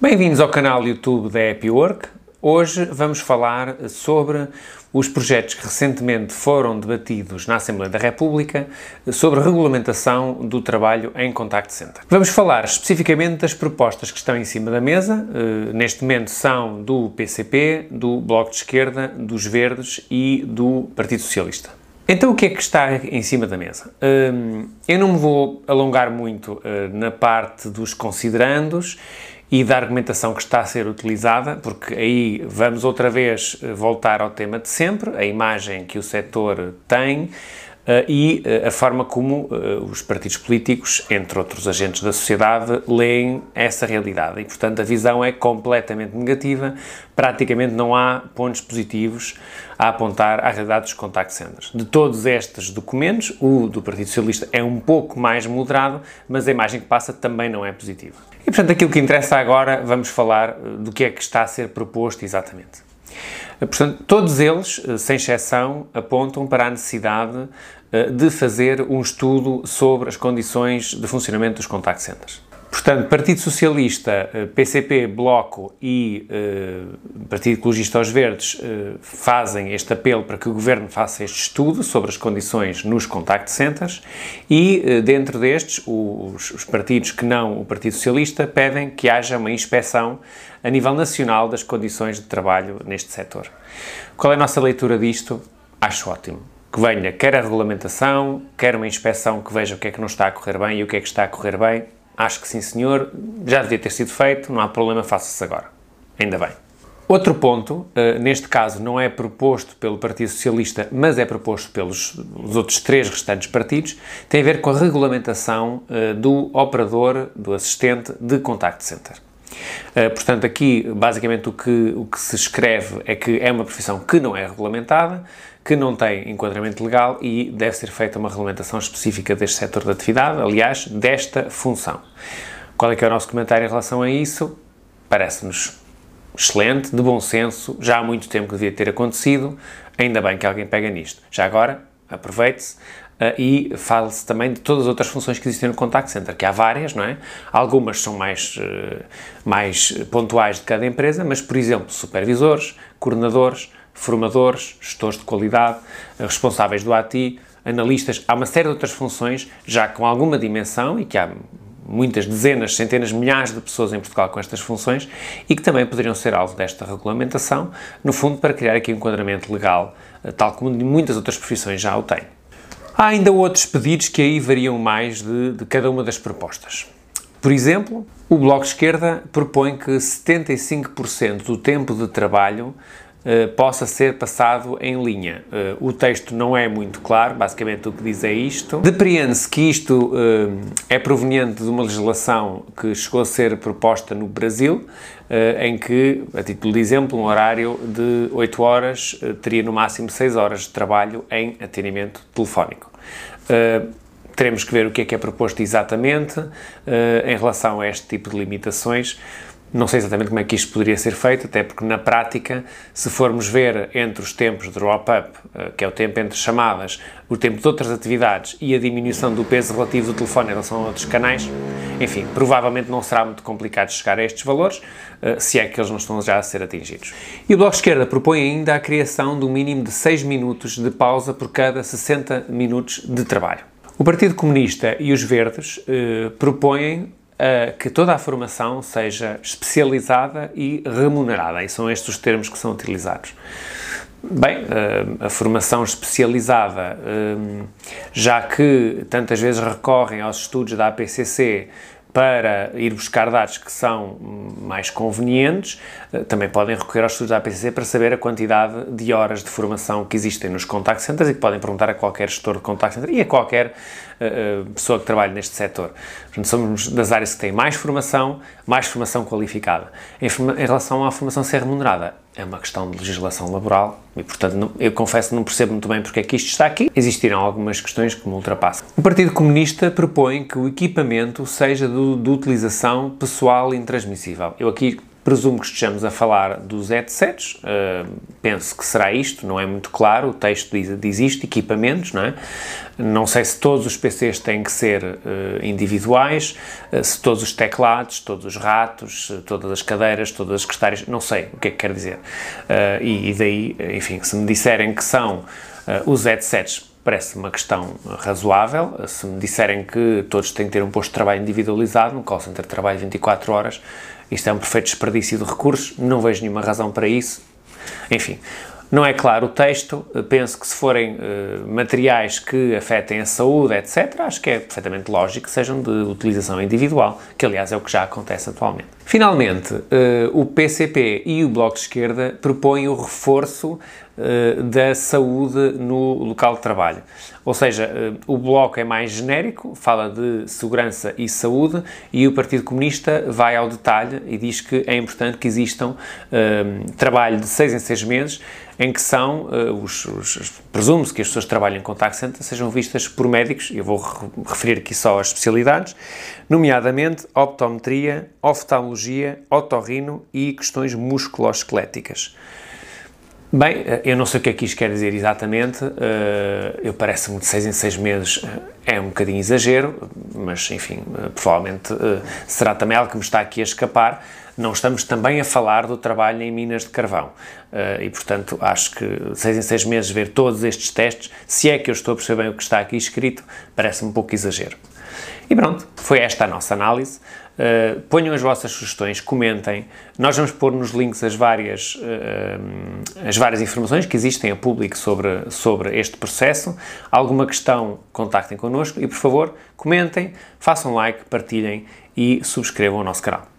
Bem-vindos ao canal YouTube da Happy Work. Hoje vamos falar sobre os projetos que recentemente foram debatidos na Assembleia da República sobre a regulamentação do trabalho em contact center. Vamos falar especificamente das propostas que estão em cima da mesa. Uh, neste momento são do PCP, do Bloco de Esquerda, dos Verdes e do Partido Socialista. Então, o que é que está em cima da mesa? Uh, eu não me vou alongar muito uh, na parte dos considerandos e da argumentação que está a ser utilizada, porque aí vamos outra vez eh, voltar ao tema de sempre, a imagem que o setor tem, e uh, a forma como uh, os partidos políticos, entre outros agentes da sociedade, leem essa realidade. E, portanto, a visão é completamente negativa, praticamente não há pontos positivos a apontar à realidade dos contact centers. De todos estes documentos, o do Partido Socialista é um pouco mais moderado, mas a imagem que passa também não é positiva. E, portanto, aquilo que interessa agora, vamos falar do que é que está a ser proposto exatamente. Portanto, todos eles, sem exceção, apontam para a necessidade eh, de fazer um estudo sobre as condições de funcionamento dos contact centers. Portanto, Partido Socialista, PCP, eh, Bloco e uh, Partido Ecologista aos Verdes uh, fazem este apelo para que o Governo faça este estudo sobre as condições nos contact centers e, uh, dentro destes, os, os, partidos que não o Partido Socialista pedem que haja uma inspeção a nível nacional das condições de trabalho neste setor. Qual é a nossa leitura disto? Acho ótimo que venha quer a regulamentação, quer uma inspeção que veja o que é que não está a correr bem e o que é que está a correr bem. Acho que sim, senhor, já devia ter sido feito, não há problema, faça-se agora. Ainda bem. Outro ponto, uh, neste caso não é proposto pelo Partido Socialista, mas é proposto pelos outros três restantes partidos, tem a ver com a regulamentação uh, do operador, do assistente de contact center. Uh, portanto, aqui basicamente o que, o que se escreve é que é uma profissão que não é regulamentada, que não tem enquadramento legal e deve ser feita uma regulamentação específica deste setor de atividade, aliás, desta função. Qual é que é o nosso comentário em relação a isso? Parece-nos excelente, de bom senso, já há muito tempo que devia ter acontecido, ainda bem que alguém pega nisto. Já agora, aproveite-se uh, e fale-se também de todas as outras funções que existem no Contact Center, que há várias, não é? Algumas são mais, uh, mais pontuais de cada empresa, mas, por exemplo, supervisores, coordenadores, formadores, gestores de qualidade, responsáveis do ATI, analistas, há uma série de outras funções já com alguma dimensão e que há muitas dezenas, centenas, milhares de pessoas em Portugal com estas funções e que também poderiam ser alvo desta regulamentação, no fundo para criar aqui um enquadramento legal, eh, tal como muitas outras profissões já o têm. Há ainda outros pedidos que aí variam mais de, de cada uma das propostas. Por exemplo, o Bloco de Esquerda propõe que 75% do tempo de trabalho Uh, possa ser passado em linha. Uh, o texto não é muito claro, basicamente o que diz é isto. Depreende-se que isto uh, é proveniente de uma legislação que chegou a ser proposta no Brasil, em que, a título de exemplo, um horário de 8 horas teria no máximo 6 horas de trabalho em atendimento telefónico. Teremos que ver o que é que é proposto exatamente em relação a este tipo de limitações. Não sei exatamente como é que isto poderia ser feito, até porque na prática, se formos ver entre os tempos de drop-up, eh, que é o tempo entre chamadas, o tempo de outras atividades e a diminuição do peso relativo do telefone em relação a outros canais, enfim, provavelmente não será muito complicado chegar a estes valores, eh, se é que eles não estão já a ser atingidos. E o Bloco de Esquerda propõe ainda a criação do mínimo de 6 minutos de pausa por cada 60 minutos de trabalho. O Partido Comunista e os Verdes eh, propõem uh, que toda a formação seja especializada e remunerada, e são estes os termos que são utilizados. Bem, uh, a formação especializada, uh, já que tantas vezes recorrem aos estudos da APCC para ir buscar dados que são mais convenientes, eh, também podem recorrer aos estudos da APCC para saber a quantidade de horas de formação que existem nos contact centers e que podem perguntar a qualquer gestor de contact center e a qualquer uh, pessoa que trabalhe neste setor. Portanto, somos das áreas que têm mais formação, mais formação qualificada. Em, em relação à formação ser remunerada, é uma questão de legislação laboral e, portanto, não, eu confesso que não percebo muito bem porque é que isto está aqui. Existirão algumas questões que me ultrapassam. O Partido Comunista propõe que o equipamento seja de, de utilização pessoal intransmissível. Eu aqui Presumo que estejamos a falar dos headsets, uh, penso que será isto, não é muito claro, o texto diz, diz isto, equipamentos, não é? Não sei se todos os PCs têm que ser uh, individuais, uh, se todos os teclados, todos os ratos, todas as cadeiras, todas as secretárias, não sei o que é que quer dizer. E, e, daí, enfim, se me disserem que são os headsets parece uma questão razoável. Se me disserem que todos têm que ter um posto de trabalho individualizado, um call center trabalho 24 horas, isto é um perfeito desperdício de recursos, não vejo nenhuma razão para isso. Enfim, não é claro o texto, penso que se forem uh, materiais que afetem a saúde, etc., acho que é perfeitamente lógico que sejam de utilização individual, que aliás é o que já acontece atualmente. Finalmente, uh, o PCP e o Bloco de Esquerda propõem o reforço uh, da saúde no local de trabalho. Ou seja, o Bloco é mais genérico, fala de segurança e saúde, e o Partido Comunista vai ao detalhe e diz que é importante que existam trabalho de seis em seis meses em que são, uh, os, os presume-se que as pessoas que trabalham em contact center sejam vistas por médicos, eu vou referir aqui só as especialidades, nomeadamente optometria, oftalmologia, otorrino e questões musculoesqueléticas. Bem, eh, eu não sei o que é que isto quer dizer exatamente, uh, eu parece-me de seis em seis meses é um bocadinho exagero, mas enfim, provavelmente será também algo que me está aqui a escapar, não estamos também a falar do trabalho em minas de carvão. Uh, e, portanto, acho que seis em seis meses ver todos estes testes, se é que eu estou a perceber bem o que está aqui escrito, parece um pouco exagero. E pronto, foi esta a nossa análise. Uh, ponham as vossas sugestões, comentem. Nós vamos pôr nos links as várias, uh, as várias informações que existem a público sobre, sobre este processo. Alguma questão, contactem connosco e, por favor, comentem, façam like, partilhem e subscrevam o nosso canal.